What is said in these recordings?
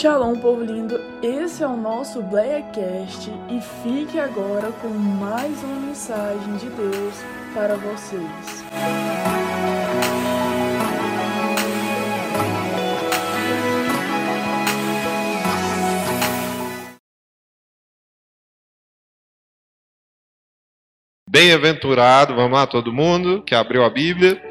Shalom, povo lindo! Esse é o nosso Blackcast e fique agora com mais uma mensagem de Deus para vocês. Bem-aventurado, vamos lá todo mundo que abriu a Bíblia.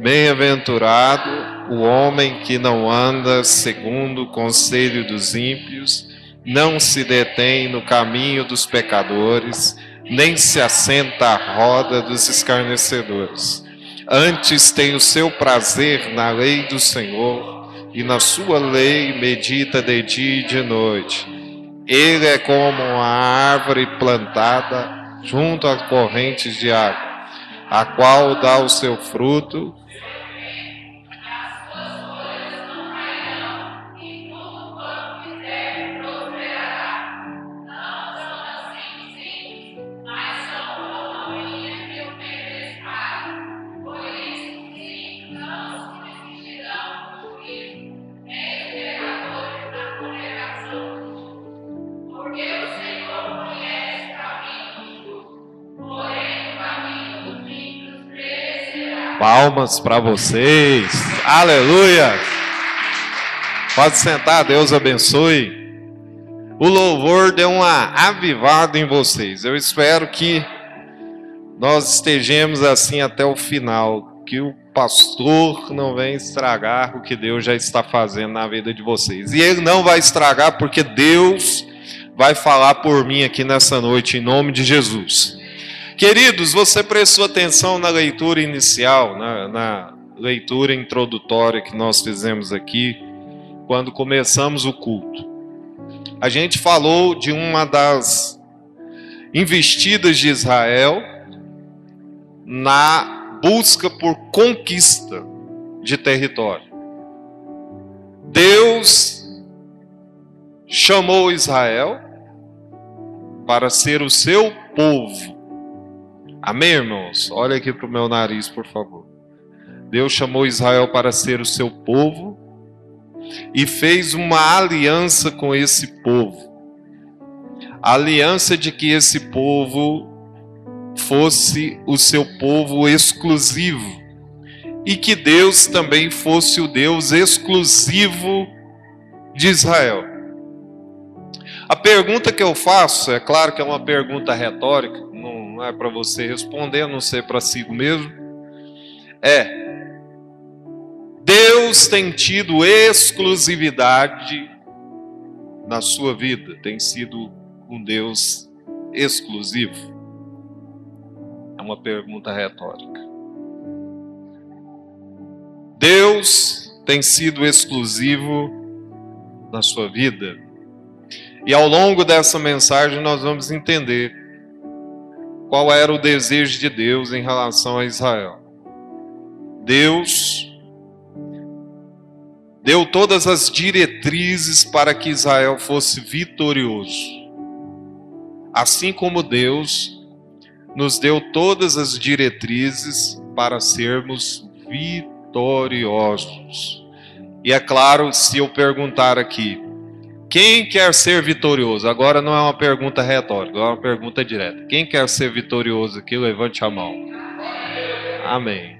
Bem-aventurado o homem que não anda segundo o conselho dos ímpios, não se detém no caminho dos pecadores, nem se assenta à roda dos escarnecedores. Antes tem o seu prazer na lei do Senhor, e na sua lei medita de dia e de noite. Ele é como uma árvore plantada junto a correntes de água, a qual dá o seu fruto Palmas para vocês. Aleluia. Pode sentar, Deus abençoe. O louvor deu uma avivada em vocês. Eu espero que nós estejamos assim até o final, que o pastor não venha estragar o que Deus já está fazendo na vida de vocês. E ele não vai estragar porque Deus vai falar por mim aqui nessa noite em nome de Jesus. Queridos, você prestou atenção na leitura inicial, na, na leitura introdutória que nós fizemos aqui, quando começamos o culto. A gente falou de uma das investidas de Israel na busca por conquista de território. Deus chamou Israel para ser o seu povo Amém, irmãos? Olha aqui para o meu nariz, por favor. Deus chamou Israel para ser o seu povo e fez uma aliança com esse povo. A aliança de que esse povo fosse o seu povo exclusivo e que Deus também fosse o Deus exclusivo de Israel. A pergunta que eu faço, é claro que é uma pergunta retórica, não é para você responder, a não ser para si mesmo, é: Deus tem tido exclusividade na sua vida, tem sido um Deus exclusivo? É uma pergunta retórica. Deus tem sido exclusivo na sua vida? E ao longo dessa mensagem nós vamos entender qual era o desejo de Deus em relação a Israel. Deus deu todas as diretrizes para que Israel fosse vitorioso. Assim como Deus nos deu todas as diretrizes para sermos vitoriosos. E é claro, se eu perguntar aqui, quem quer ser vitorioso? Agora não é uma pergunta retórica, é uma pergunta direta. Quem quer ser vitorioso aqui, levante a mão. Amém.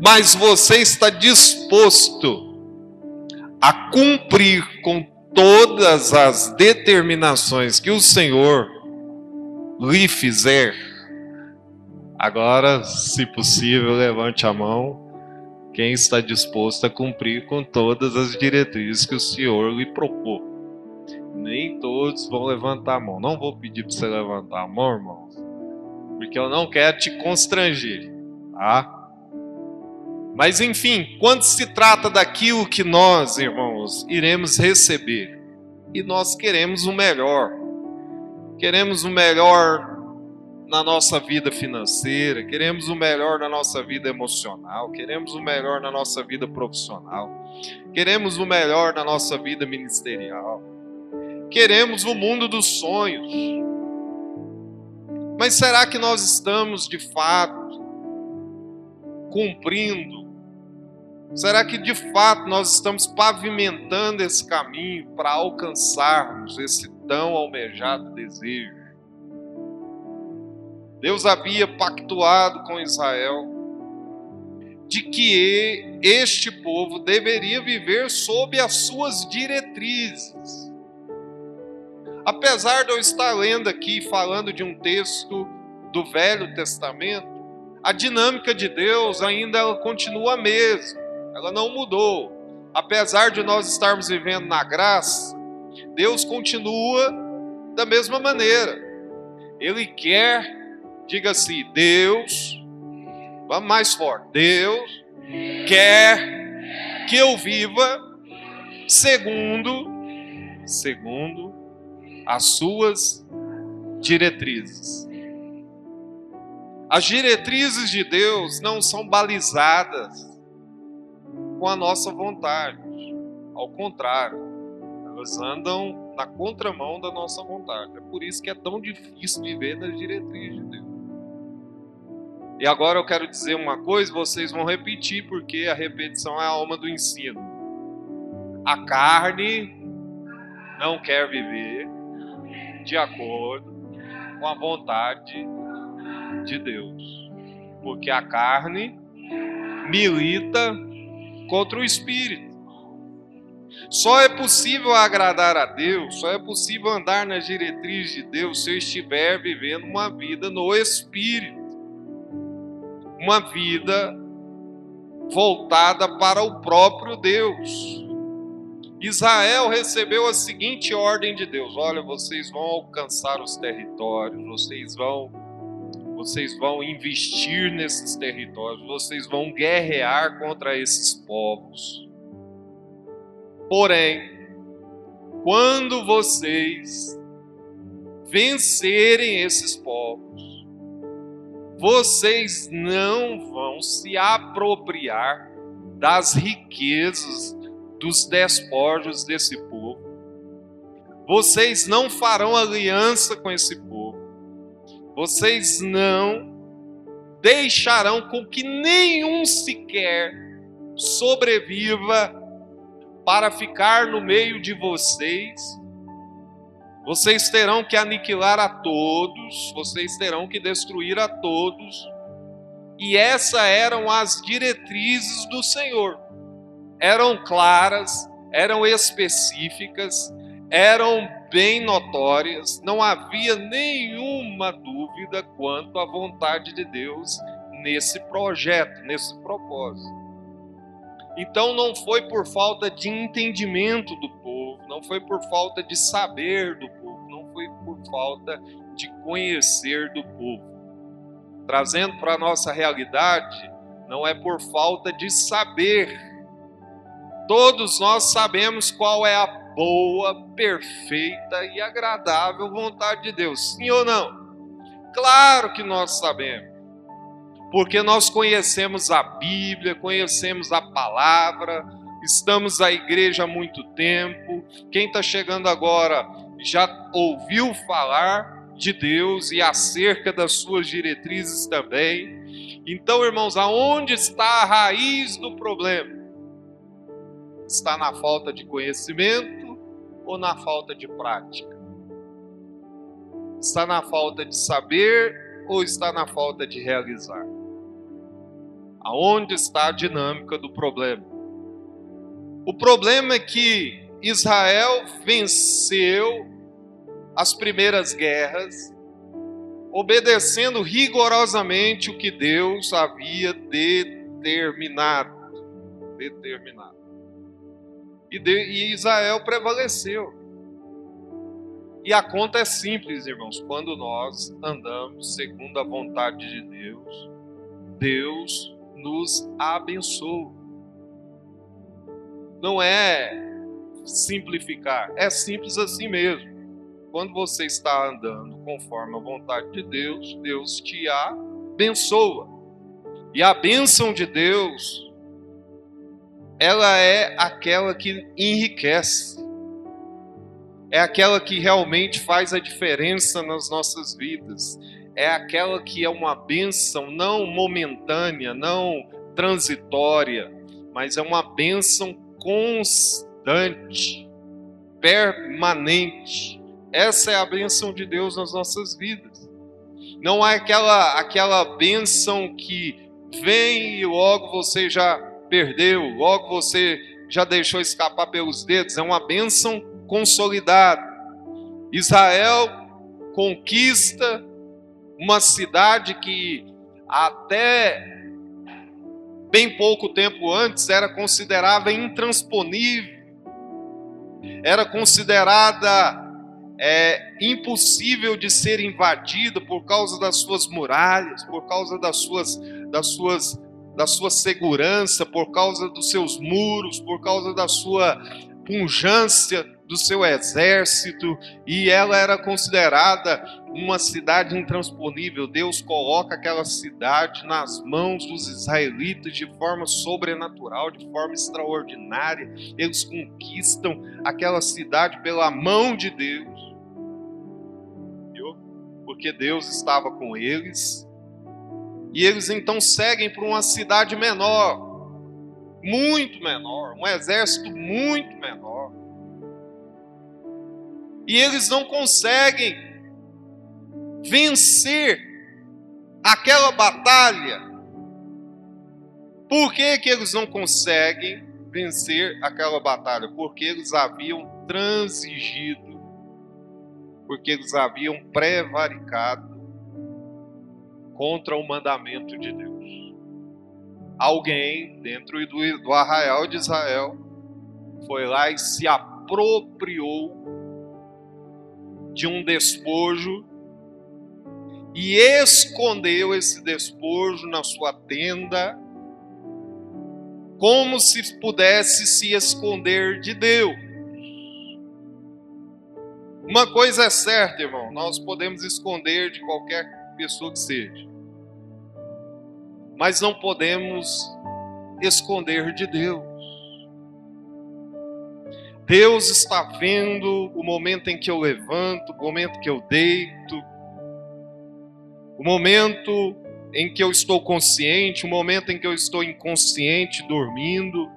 Mas você está disposto a cumprir com todas as determinações que o Senhor lhe fizer? Agora, se possível, levante a mão. Quem está disposto a cumprir com todas as diretrizes que o Senhor lhe propôs? Nem todos vão levantar a mão. Não vou pedir para você levantar a mão, irmãos, porque eu não quero te constranger, tá? Mas enfim, quando se trata daquilo que nós, irmãos, iremos receber, e nós queremos o melhor, queremos o melhor na nossa vida financeira, queremos o melhor na nossa vida emocional, queremos o melhor na nossa vida profissional, queremos o melhor na nossa vida ministerial queremos o mundo dos sonhos. Mas será que nós estamos de fato cumprindo Será que de fato nós estamos pavimentando esse caminho para alcançarmos esse tão almejado desejo? Deus havia pactuado com Israel de que este povo deveria viver sob as suas diretrizes. Apesar de eu estar lendo aqui, falando de um texto do Velho Testamento, a dinâmica de Deus ainda ela continua a mesma, ela não mudou. Apesar de nós estarmos vivendo na graça, Deus continua da mesma maneira. Ele quer, diga assim, Deus Vamos mais forte. Deus quer que eu viva segundo segundo as suas diretrizes. As diretrizes de Deus não são balizadas com a nossa vontade. Ao contrário, elas andam na contramão da nossa vontade. É por isso que é tão difícil viver nas diretrizes de Deus. E agora eu quero dizer uma coisa, vocês vão repetir, porque a repetição é a alma do ensino. A carne não quer viver de acordo com a vontade de Deus. Porque a carne milita contra o espírito. Só é possível agradar a Deus, só é possível andar nas diretrizes de Deus se eu estiver vivendo uma vida no espírito uma vida voltada para o próprio Deus. Israel recebeu a seguinte ordem de Deus: olha, vocês vão alcançar os territórios, vocês vão vocês vão investir nesses territórios, vocês vão guerrear contra esses povos. Porém, quando vocês vencerem esses povos, vocês não vão se apropriar das riquezas dos despojos desse povo. Vocês não farão aliança com esse povo. Vocês não deixarão com que nenhum sequer sobreviva para ficar no meio de vocês vocês terão que aniquilar a todos, vocês terão que destruir a todos. E essas eram as diretrizes do Senhor. Eram claras, eram específicas, eram bem notórias, não havia nenhuma dúvida quanto à vontade de Deus nesse projeto, nesse propósito. Então não foi por falta de entendimento do povo, não foi por falta de saber do povo, não foi por falta de conhecer do povo. Trazendo para a nossa realidade, não é por falta de saber. Todos nós sabemos qual é a boa, perfeita e agradável vontade de Deus. Sim ou não? Claro que nós sabemos porque nós conhecemos a Bíblia, conhecemos a palavra, estamos à igreja há muito tempo. Quem está chegando agora já ouviu falar de Deus e acerca das suas diretrizes também. Então, irmãos, aonde está a raiz do problema? Está na falta de conhecimento ou na falta de prática? Está na falta de saber ou está na falta de realizar? Aonde está a dinâmica do problema? O problema é que Israel venceu as primeiras guerras, obedecendo rigorosamente o que Deus havia determinado. Determinado. E, de, e Israel prevaleceu. E a conta é simples, irmãos. Quando nós andamos segundo a vontade de Deus, Deus nos abençoa. Não é simplificar, é simples assim mesmo. Quando você está andando conforme a vontade de Deus, Deus te abençoa. E a bênção de Deus, ela é aquela que enriquece. É aquela que realmente faz a diferença nas nossas vidas é aquela que é uma bênção não momentânea, não transitória, mas é uma bênção constante, permanente. Essa é a bênção de Deus nas nossas vidas. Não é aquela aquela bênção que vem e logo você já perdeu, logo você já deixou escapar pelos dedos. É uma bênção consolidada. Israel conquista uma cidade que até bem pouco tempo antes era considerada intransponível, era considerada é, impossível de ser invadida por causa das suas muralhas, por causa das suas, das suas, da sua segurança, por causa dos seus muros, por causa da sua punjância do seu exército, e ela era considerada uma cidade intransponível. Deus coloca aquela cidade nas mãos dos israelitas de forma sobrenatural, de forma extraordinária. Eles conquistam aquela cidade pela mão de Deus. Porque Deus estava com eles. E eles então seguem para uma cidade menor, muito menor, um exército muito menor. E eles não conseguem vencer aquela batalha. Por que, que eles não conseguem vencer aquela batalha? Porque eles haviam transigido, porque eles haviam prevaricado contra o mandamento de Deus. Alguém dentro do, do arraial de Israel foi lá e se apropriou de um despojo e escondeu esse despojo na sua tenda, como se pudesse se esconder de Deus. Uma coisa é certa, irmão, nós podemos esconder de qualquer pessoa que seja, mas não podemos esconder de Deus. Deus está vendo o momento em que eu levanto, o momento que eu deito, o momento em que eu estou consciente, o momento em que eu estou inconsciente, dormindo.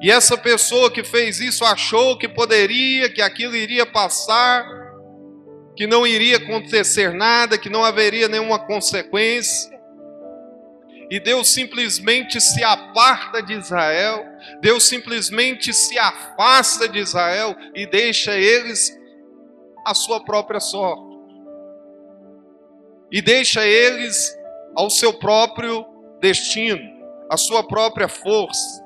E essa pessoa que fez isso achou que poderia, que aquilo iria passar, que não iria acontecer nada, que não haveria nenhuma consequência. E Deus simplesmente se aparta de Israel, Deus simplesmente se afasta de Israel e deixa eles a sua própria sorte e deixa eles ao seu próprio destino, à sua própria força.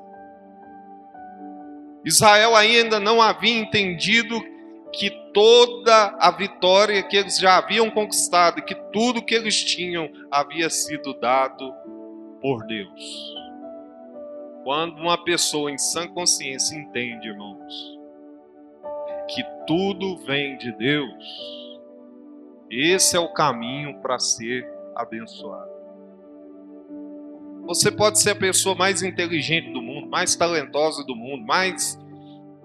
Israel ainda não havia entendido que toda a vitória que eles já haviam conquistado, que tudo que eles tinham havia sido dado por Deus. Quando uma pessoa em sã consciência entende, irmãos, que tudo vem de Deus, esse é o caminho para ser abençoado. Você pode ser a pessoa mais inteligente do mundo, mais talentosa do mundo, mais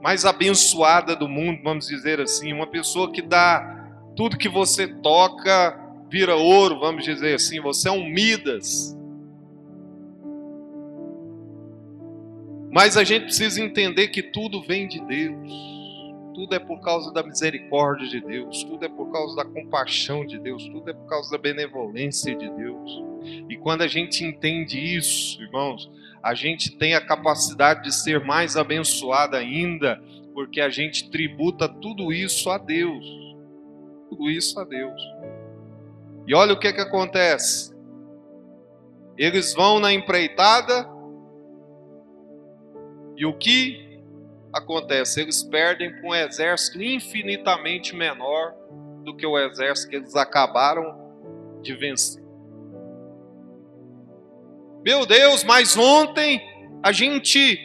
mais abençoada do mundo, vamos dizer assim, uma pessoa que dá tudo que você toca vira ouro, vamos dizer assim, você é um Midas. Mas a gente precisa entender que tudo vem de Deus. Tudo é por causa da misericórdia de Deus, tudo é por causa da compaixão de Deus, tudo é por causa da benevolência de Deus. E quando a gente entende isso, irmãos, a gente tem a capacidade de ser mais abençoado ainda, porque a gente tributa tudo isso a Deus. Tudo isso a Deus. E olha o que, que acontece. Eles vão na empreitada, e o que acontece? Eles perdem com um exército infinitamente menor do que o exército que eles acabaram de vencer. Meu Deus, mas ontem a gente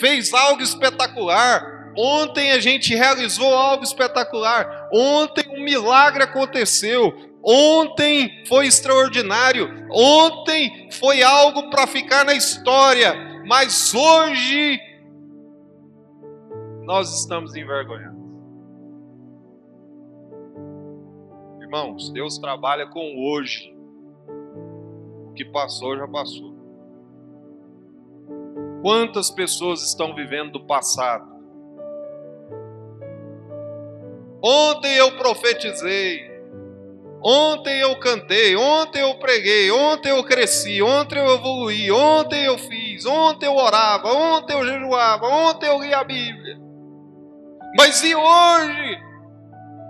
fez algo espetacular. Ontem a gente realizou algo espetacular. Ontem um milagre aconteceu. Ontem foi extraordinário. Ontem foi algo para ficar na história. Mas hoje nós estamos envergonhados. Irmãos, Deus trabalha com hoje. Que passou, já passou. Quantas pessoas estão vivendo do passado? Ontem eu profetizei, ontem eu cantei, ontem eu preguei, ontem eu cresci, ontem eu evoluí, ontem eu fiz, ontem eu orava, ontem eu jejuava, ontem eu li a Bíblia. Mas e hoje?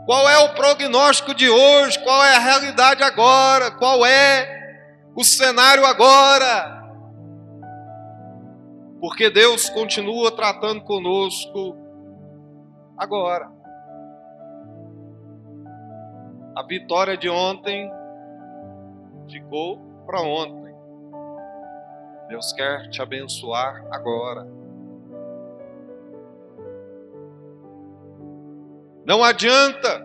Qual é o prognóstico de hoje? Qual é a realidade agora? Qual é o cenário agora? Porque Deus continua tratando conosco agora. A vitória de ontem ficou para ontem. Deus quer te abençoar agora. Não adianta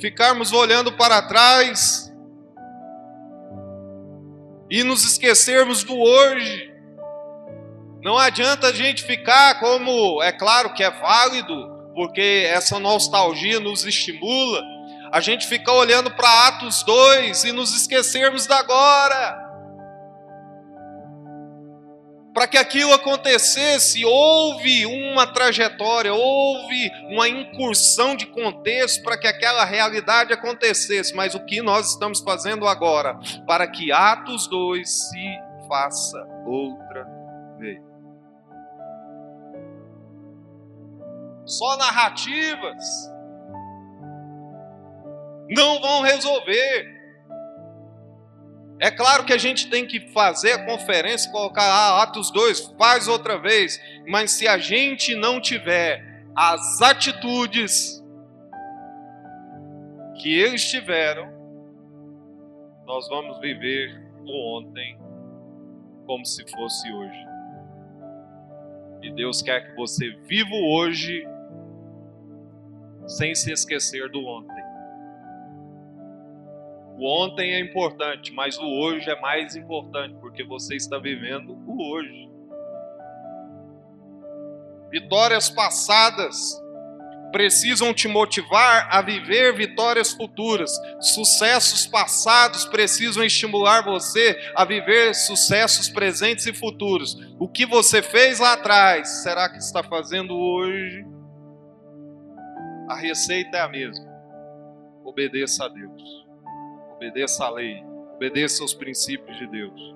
ficarmos olhando para trás e nos esquecermos do hoje. Não adianta a gente ficar como, é claro que é válido, porque essa nostalgia nos estimula, a gente fica olhando para Atos 2 e nos esquecermos da agora. Para que aquilo acontecesse, houve uma trajetória, houve uma incursão de contexto para que aquela realidade acontecesse. Mas o que nós estamos fazendo agora? Para que Atos 2 se faça outra vez. Só narrativas não vão resolver. É claro que a gente tem que fazer a conferência, colocar ah, Atos 2, faz outra vez, mas se a gente não tiver as atitudes que eles tiveram, nós vamos viver o ontem como se fosse hoje. E Deus quer que você viva hoje sem se esquecer do ontem. O ontem é importante, mas o hoje é mais importante, porque você está vivendo o hoje. Vitórias passadas precisam te motivar a viver vitórias futuras. Sucessos passados precisam estimular você a viver sucessos presentes e futuros. O que você fez lá atrás, será que está fazendo hoje? A receita é a mesma. Obedeça a Deus obedeça a lei, obedeça aos princípios de Deus.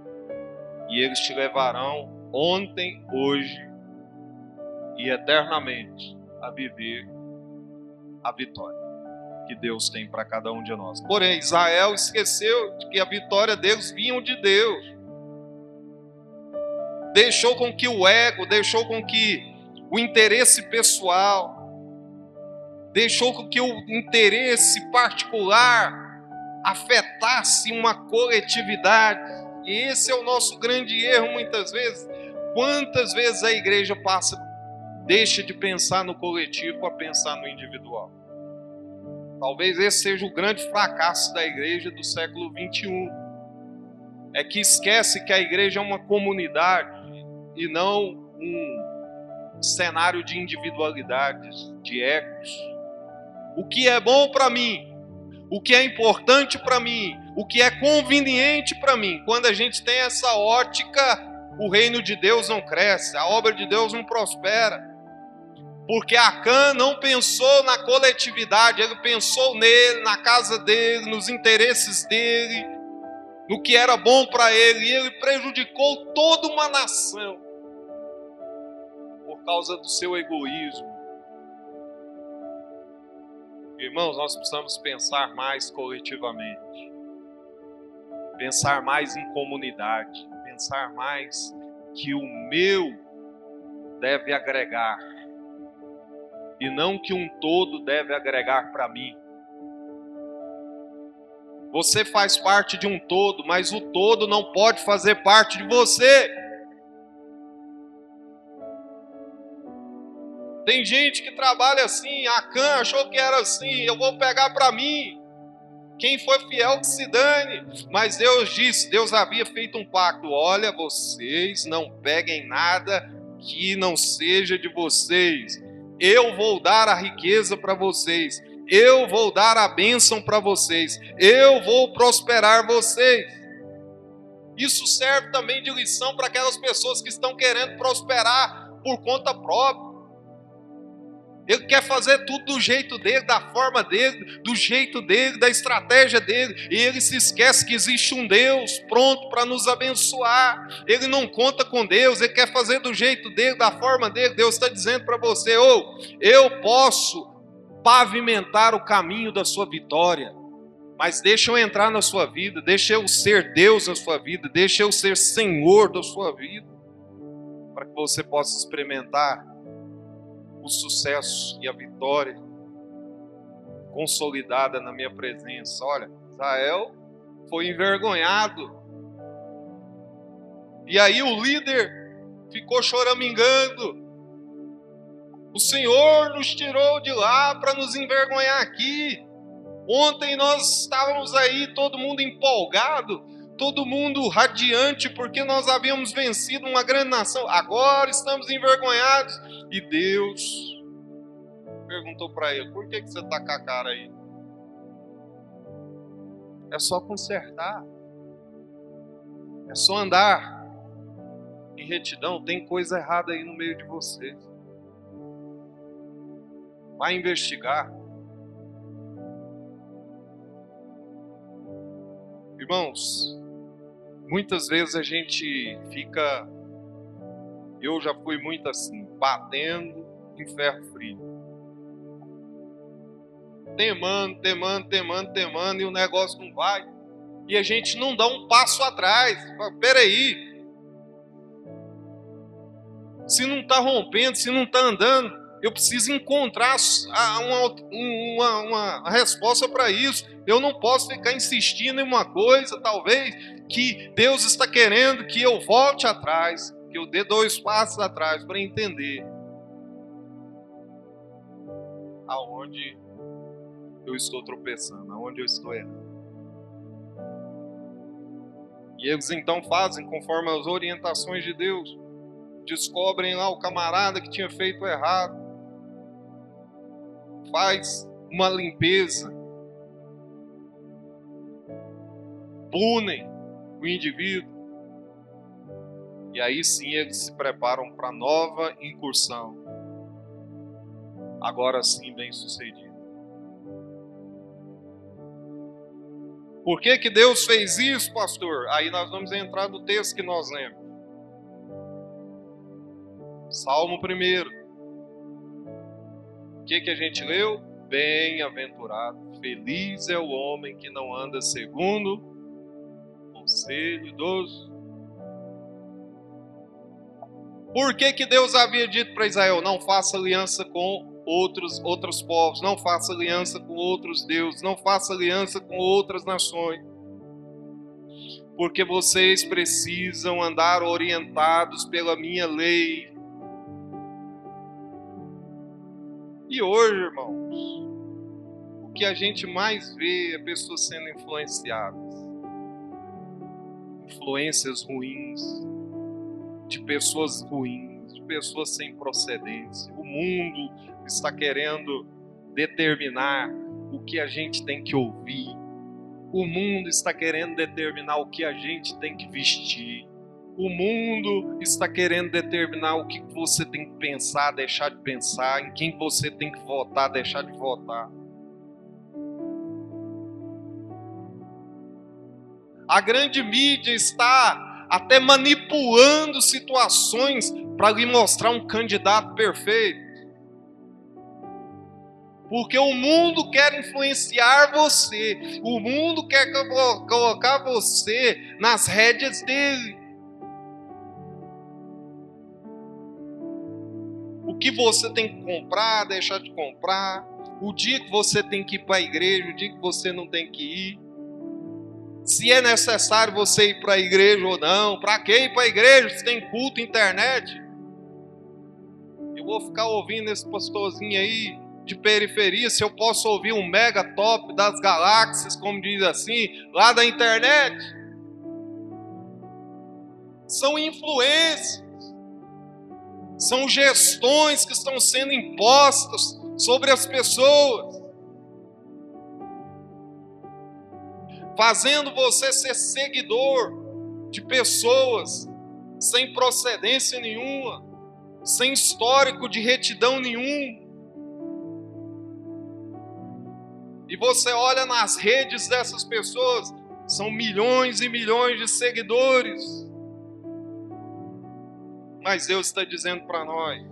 E eles te levarão ontem, hoje e eternamente a viver a vitória que Deus tem para cada um de nós. Porém, Israel esqueceu de que a vitória deles vinha de Deus. Deixou com que o ego, deixou com que o interesse pessoal, deixou com que o interesse particular afetasse uma coletividade. E esse é o nosso grande erro muitas vezes. Quantas vezes a igreja passa, deixa de pensar no coletivo para pensar no individual? Talvez esse seja o grande fracasso da igreja do século 21. É que esquece que a igreja é uma comunidade e não um cenário de individualidades, de egos. O que é bom para mim o que é importante para mim, o que é conveniente para mim. Quando a gente tem essa ótica, o reino de Deus não cresce, a obra de Deus não prospera. Porque Acã não pensou na coletividade, ele pensou nele, na casa dele, nos interesses dele, no que era bom para ele, e ele prejudicou toda uma nação por causa do seu egoísmo Irmãos, nós precisamos pensar mais coletivamente, pensar mais em comunidade, pensar mais que o meu deve agregar e não que um todo deve agregar para mim. Você faz parte de um todo, mas o todo não pode fazer parte de você. Tem gente que trabalha assim, a Can achou que era assim, eu vou pegar para mim. Quem foi fiel que se dane. Mas Deus disse, Deus havia feito um pacto: olha, vocês não peguem nada que não seja de vocês. Eu vou dar a riqueza para vocês. Eu vou dar a bênção para vocês. Eu vou prosperar vocês. Isso serve também de lição para aquelas pessoas que estão querendo prosperar por conta própria. Ele quer fazer tudo do jeito dele, da forma dele, do jeito dele, da estratégia dele. E ele se esquece que existe um Deus pronto para nos abençoar. Ele não conta com Deus, ele quer fazer do jeito dele, da forma dele. Deus está dizendo para você: ou oh, eu posso pavimentar o caminho da sua vitória. Mas deixa eu entrar na sua vida, deixa eu ser Deus na sua vida, deixa eu ser Senhor da sua vida, para que você possa experimentar o sucesso e a vitória consolidada na minha presença. Olha, Israel foi envergonhado. E aí o líder ficou choramingando. O Senhor nos tirou de lá para nos envergonhar aqui. Ontem nós estávamos aí, todo mundo empolgado, todo mundo radiante, porque nós havíamos vencido uma grande nação. Agora estamos envergonhados. E Deus perguntou para ele: por que, que você está com a cara aí? É só consertar. É só andar em retidão. Tem coisa errada aí no meio de vocês. Vai investigar. Irmãos, muitas vezes a gente fica, eu já fui muito assim, batendo em ferro frio. Temando, temando, temando, temando, e o negócio não vai. E a gente não dá um passo atrás. Peraí. Se não está rompendo, se não está andando, eu preciso encontrar uma, uma, uma resposta para isso. Eu não posso ficar insistindo em uma coisa, talvez, que Deus está querendo que eu volte atrás, que eu dê dois passos atrás para entender aonde eu estou tropeçando, aonde eu estou errando. E eles então fazem conforme as orientações de Deus. Descobrem lá o camarada que tinha feito errado. Faz uma limpeza punem o indivíduo. E aí sim eles se preparam para nova incursão. Agora sim, bem sucedido. Por que, que Deus fez isso, pastor? Aí nós vamos entrar no texto que nós lemos. Salmo 1. O que, que a gente leu? Bem-aventurado, feliz é o homem que não anda segundo conselho dos. Por que, que Deus havia dito para Israel: não faça aliança com outros, outros povos, não faça aliança com outros deuses, não faça aliança com outras nações? Porque vocês precisam andar orientados pela minha lei. E hoje, irmãos, o que a gente mais vê é pessoas sendo influenciadas influências ruins, de pessoas ruins, de pessoas sem procedência. O mundo está querendo determinar o que a gente tem que ouvir. O mundo está querendo determinar o que a gente tem que vestir. O mundo está querendo determinar o que você tem que pensar, deixar de pensar, em quem você tem que votar, deixar de votar. A grande mídia está até manipulando situações para lhe mostrar um candidato perfeito. Porque o mundo quer influenciar você, o mundo quer colocar você nas rédeas dele. O que você tem que comprar, deixar de comprar, o dia que você tem que ir para a igreja, o dia que você não tem que ir se é necessário você ir para a igreja ou não. Para que ir para a igreja se tem culto, internet? Eu vou ficar ouvindo esse pastorzinho aí de periferia, se eu posso ouvir um mega top das galáxias, como diz assim, lá da internet. São influências, são gestões que estão sendo impostas sobre as pessoas. Fazendo você ser seguidor de pessoas sem procedência nenhuma, sem histórico de retidão nenhum. E você olha nas redes dessas pessoas, são milhões e milhões de seguidores. Mas Deus está dizendo para nós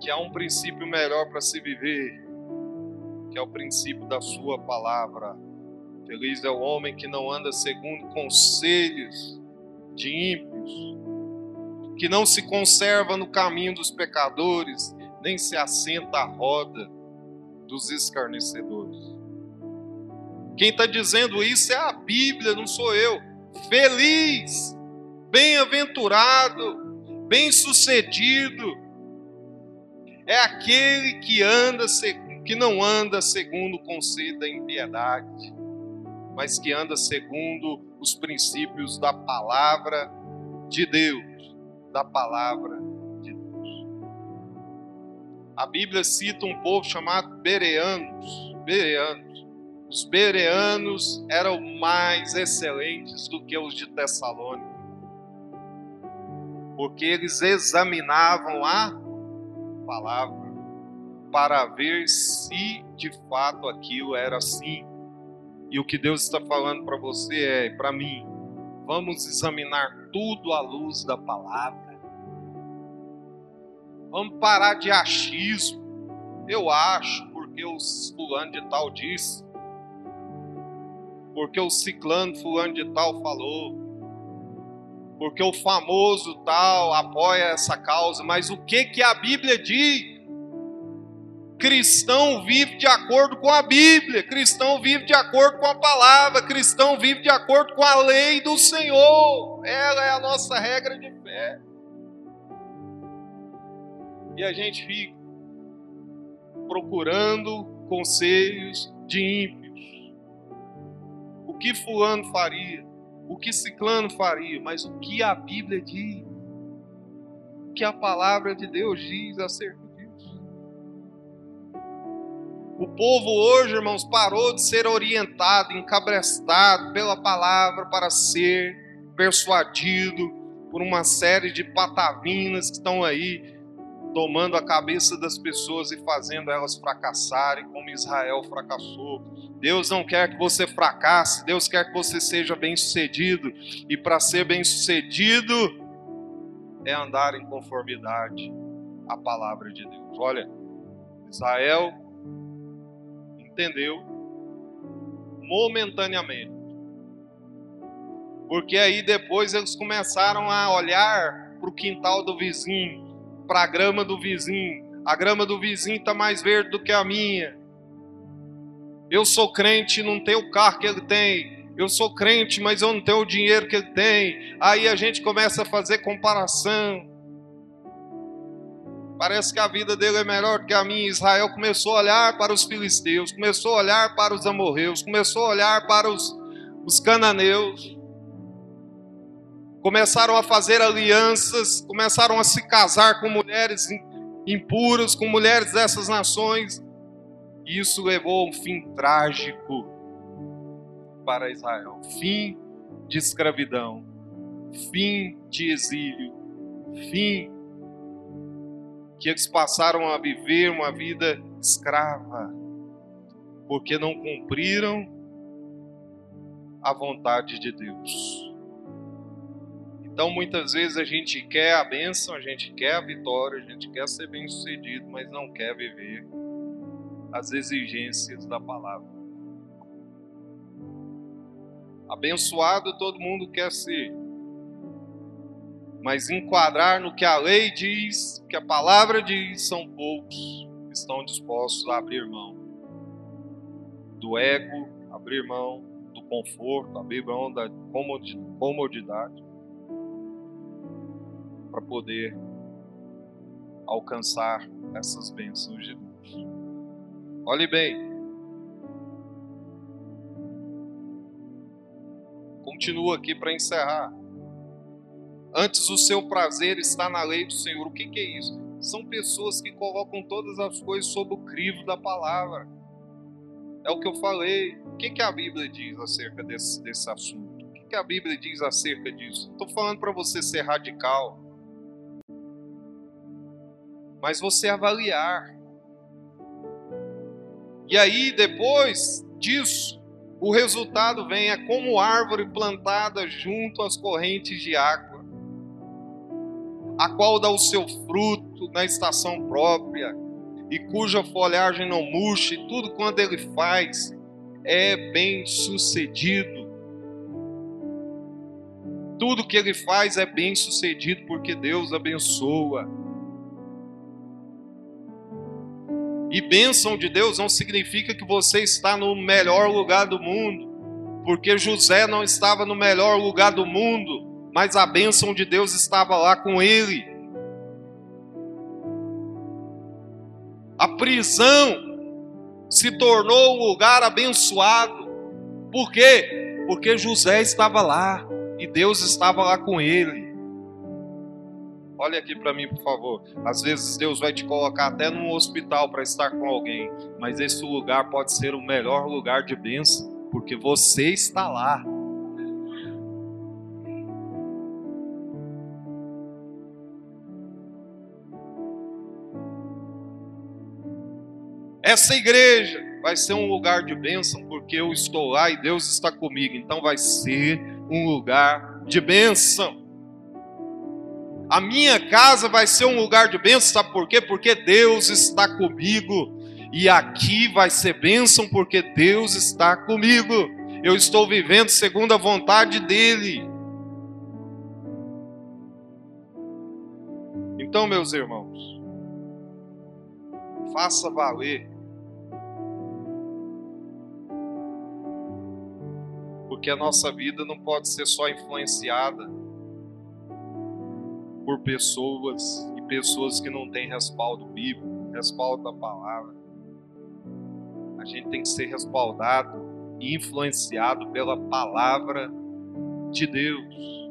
que há um princípio melhor para se viver, que é o princípio da Sua palavra. Feliz é o homem que não anda segundo conselhos de ímpios, que não se conserva no caminho dos pecadores, nem se assenta à roda dos escarnecedores. Quem está dizendo isso é a Bíblia, não sou eu. Feliz, bem-aventurado, bem-sucedido é aquele que anda que não anda segundo o conselho da impiedade, mas que anda segundo os princípios da palavra de Deus, da palavra de Deus. A Bíblia cita um povo chamado Bereanos, Bereanos. Os bereanos eram mais excelentes do que os de Tessalônica, porque eles examinavam a palavra para ver se de fato aquilo era assim. E o que Deus está falando para você é, para mim, vamos examinar tudo à luz da palavra. Vamos parar de achismo. Eu acho porque o fulano de tal disse porque o ciclano fulano de tal falou, porque o famoso tal apoia essa causa, mas o que que a Bíblia diz? Cristão vive de acordo com a Bíblia, cristão vive de acordo com a palavra, cristão vive de acordo com a lei do Senhor. Ela é a nossa regra de fé. E a gente fica procurando conselhos de ímpio o que fulano faria, o que ciclano faria, mas o que a Bíblia diz, o que a palavra de Deus diz acerca. O povo hoje, irmãos, parou de ser orientado, encabrestado pela palavra para ser persuadido por uma série de patavinas que estão aí tomando a cabeça das pessoas e fazendo elas fracassarem, como Israel fracassou. Deus não quer que você fracasse, Deus quer que você seja bem-sucedido, e para ser bem-sucedido é andar em conformidade à palavra de Deus. Olha, Israel entendeu momentaneamente. Porque aí depois eles começaram a olhar para o quintal do vizinho, para a grama do vizinho. A grama do vizinho está mais verde do que a minha. Eu sou crente não tenho o carro que ele tem. Eu sou crente, mas eu não tenho o dinheiro que ele tem. Aí a gente começa a fazer comparação. Parece que a vida dele é melhor do que a minha. Israel começou a olhar para os filisteus, começou a olhar para os amorreus, começou a olhar para os, os cananeus começaram a fazer alianças, começaram a se casar com mulheres impuras, com mulheres dessas nações. E isso levou a um fim trágico para Israel fim de escravidão, fim de exílio, fim que eles passaram a viver uma vida escrava, porque não cumpriram a vontade de Deus. Então, muitas vezes a gente quer a bênção, a gente quer a vitória, a gente quer ser bem sucedido, mas não quer viver as exigências da palavra. Abençoado todo mundo quer ser, mas enquadrar no que a lei diz, que a palavra diz, são poucos que estão dispostos a abrir mão do ego, abrir mão do conforto, abrir mão da comodidade para poder alcançar essas bênçãos de Deus. Olhe bem. Continua aqui para encerrar. Antes o seu prazer está na lei do Senhor. O que, que é isso? São pessoas que colocam todas as coisas sob o crivo da palavra. É o que eu falei. O que, que a Bíblia diz acerca desse, desse assunto? que a Bíblia diz acerca disso. Estou falando para você ser radical, mas você avaliar. E aí, depois disso, o resultado vem é como árvore plantada junto às correntes de água, a qual dá o seu fruto na estação própria, e cuja folhagem não murcha, e tudo quanto ele faz é bem sucedido. Tudo que ele faz é bem sucedido porque Deus abençoa. E bênção de Deus não significa que você está no melhor lugar do mundo, porque José não estava no melhor lugar do mundo, mas a bênção de Deus estava lá com ele. A prisão se tornou um lugar abençoado. Por quê? Porque José estava lá e Deus estava lá com ele. Olha aqui para mim, por favor. Às vezes Deus vai te colocar até num hospital para estar com alguém, mas esse lugar pode ser o melhor lugar de bênção, porque você está lá. Essa igreja vai ser um lugar de bênção porque eu estou lá e Deus está comigo. Então vai ser um lugar de bênção. A minha casa vai ser um lugar de bênção, sabe por quê? Porque Deus está comigo. E aqui vai ser bênção porque Deus está comigo. Eu estou vivendo segundo a vontade dEle. Então, meus irmãos, faça valer porque a nossa vida não pode ser só influenciada por pessoas e pessoas que não têm respaldo bíblico, respaldo da palavra. A gente tem que ser respaldado e influenciado pela palavra de Deus.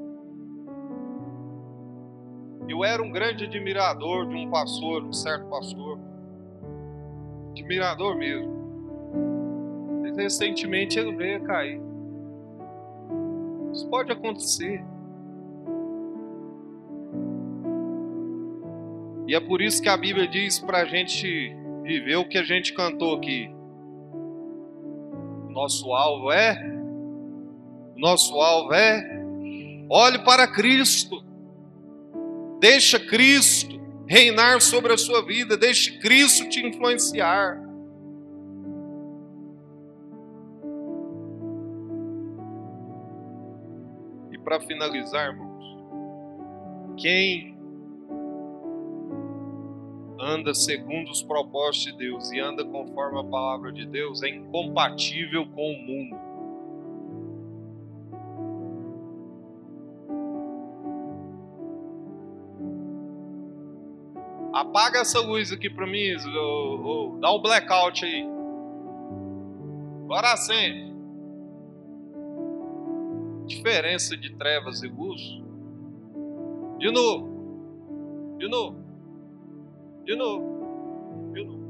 Eu era um grande admirador de um pastor, um certo pastor, admirador mesmo. Recentemente ele veio a cair. Isso pode acontecer. E é por isso que a Bíblia diz para a gente viver o que a gente cantou aqui. Nosso alvo é. Nosso alvo é. Olhe para Cristo. Deixa Cristo reinar sobre a sua vida. Deixe Cristo te influenciar. Para finalizar, irmãos, quem anda segundo os propósitos de Deus e anda conforme a palavra de Deus é incompatível com o mundo. Apaga essa luz aqui para mim, dá um blackout aí. Agora acende diferença de trevas e luz? De novo, de novo, de novo, de novo.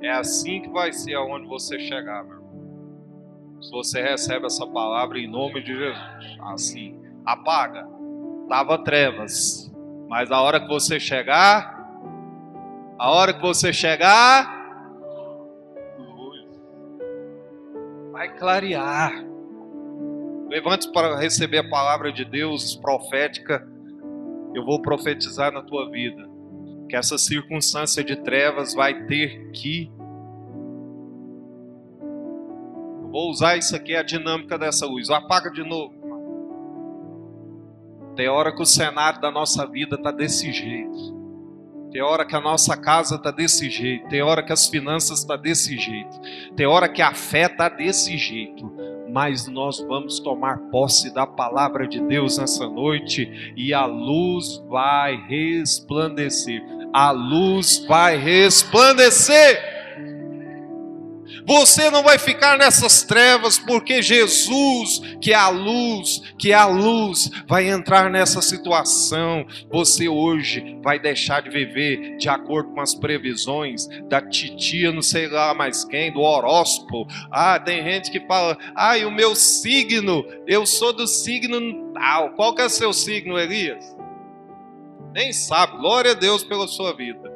É assim que vai ser aonde você chegar, meu irmão. Se você recebe essa palavra em nome de Jesus, assim, apaga. Tava trevas, mas a hora que você chegar, a hora que você chegar, vai clarear. Levante para receber a palavra de Deus profética. Eu vou profetizar na tua vida que essa circunstância de trevas vai ter que. Eu vou usar isso aqui, a dinâmica dessa luz. Apaga de novo. Tem hora que o cenário da nossa vida está desse jeito. Tem hora que a nossa casa está desse jeito. Tem hora que as finanças estão tá desse jeito. Tem hora que a fé está desse jeito mas nós vamos tomar posse da palavra de Deus nessa noite e a luz vai resplandecer. A luz vai resplandecer. Você não vai ficar nessas trevas, porque Jesus, que é a luz, que é a luz, vai entrar nessa situação. Você hoje vai deixar de viver de acordo com as previsões da titia, não sei lá mais quem, do horóscopo. Ah, tem gente que fala, ah, e o meu signo, eu sou do signo tal. Qual que é seu signo, Elias? Nem sabe. Glória a Deus pela sua vida.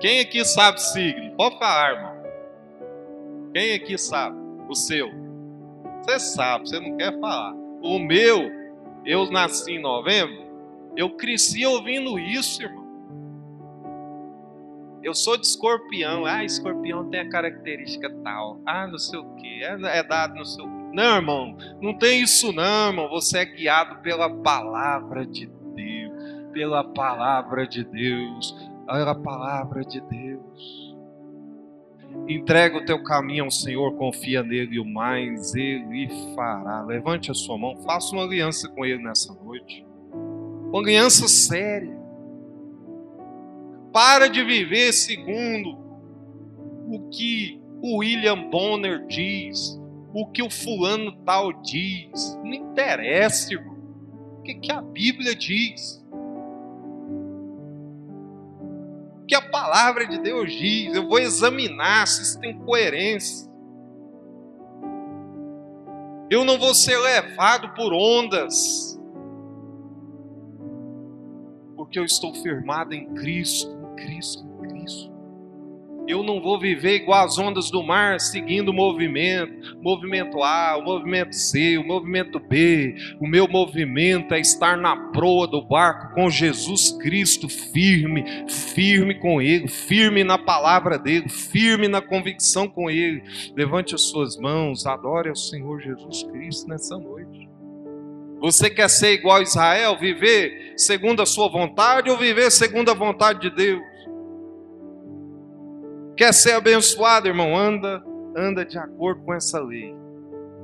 Quem aqui sabe signo? Pode falar, irmão. Quem aqui sabe? O seu? Você sabe, você não quer falar. O meu, eu nasci em novembro, eu cresci ouvindo isso, irmão. Eu sou de escorpião. Ah, escorpião tem a característica tal. Ah, não sei o que. É, é dado no seu. Não, irmão. Não tem isso, não, irmão. Você é guiado pela palavra de Deus. Pela palavra de Deus. Pela palavra de Deus. Entrega o teu caminho ao Senhor, confia nele, e o mais ele fará. Levante a sua mão, faça uma aliança com ele nessa noite. Uma aliança séria. Para de viver segundo o que o William Bonner diz, o que o fulano tal diz. Não interessa, irmão. O que, que a Bíblia diz? Palavra de Deus diz. Eu vou examinar se isso tem coerência. Eu não vou ser levado por ondas, porque eu estou firmado em Cristo, em Cristo. Eu não vou viver igual as ondas do mar, seguindo o movimento, movimento A, o movimento C, o movimento B. O meu movimento é estar na proa do barco com Jesus Cristo, firme, firme com Ele, firme na palavra dele, firme na convicção com Ele. Levante as suas mãos, adore ao Senhor Jesus Cristo nessa noite. Você quer ser igual a Israel, viver segundo a sua vontade ou viver segundo a vontade de Deus? Quer ser abençoado, irmão? Anda, anda de acordo com essa lei.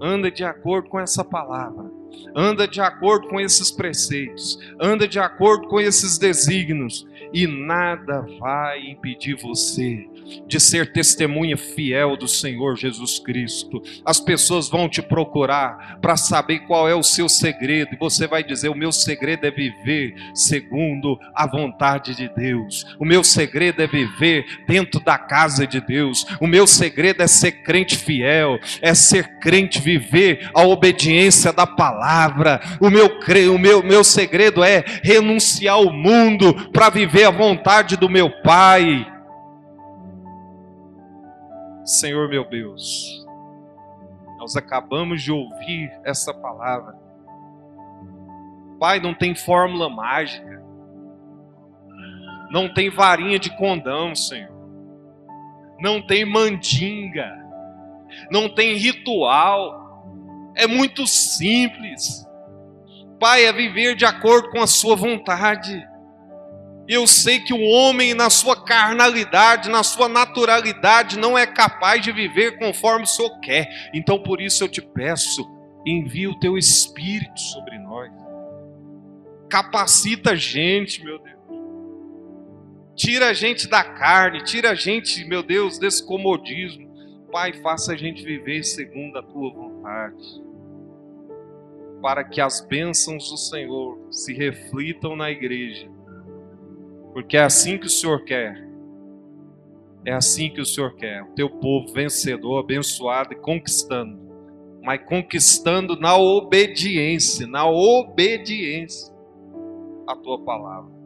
Anda de acordo com essa palavra. Anda de acordo com esses preceitos. Anda de acordo com esses desígnios. E nada vai impedir você de ser testemunha fiel do Senhor Jesus Cristo. As pessoas vão te procurar para saber qual é o seu segredo, e você vai dizer: O meu segredo é viver segundo a vontade de Deus, o meu segredo é viver dentro da casa de Deus, o meu segredo é ser crente fiel, é ser crente, viver a obediência da palavra, o meu, o meu, meu segredo é renunciar ao mundo para viver a vontade do meu Pai. Senhor meu Deus, nós acabamos de ouvir essa palavra. Pai, não tem fórmula mágica, não tem varinha de condão, Senhor, não tem mandinga, não tem ritual, é muito simples. Pai, é viver de acordo com a Sua vontade. Eu sei que o homem, na sua carnalidade, na sua naturalidade, não é capaz de viver conforme o Senhor quer. Então, por isso eu te peço, envia o teu Espírito sobre nós. Capacita a gente, meu Deus. Tira a gente da carne, tira a gente, meu Deus, desse comodismo. Pai, faça a gente viver segundo a tua vontade. Para que as bênçãos do Senhor se reflitam na igreja porque é assim que o Senhor quer. É assim que o Senhor quer. O teu povo vencedor, abençoado e conquistando. Mas conquistando na obediência, na obediência à tua palavra.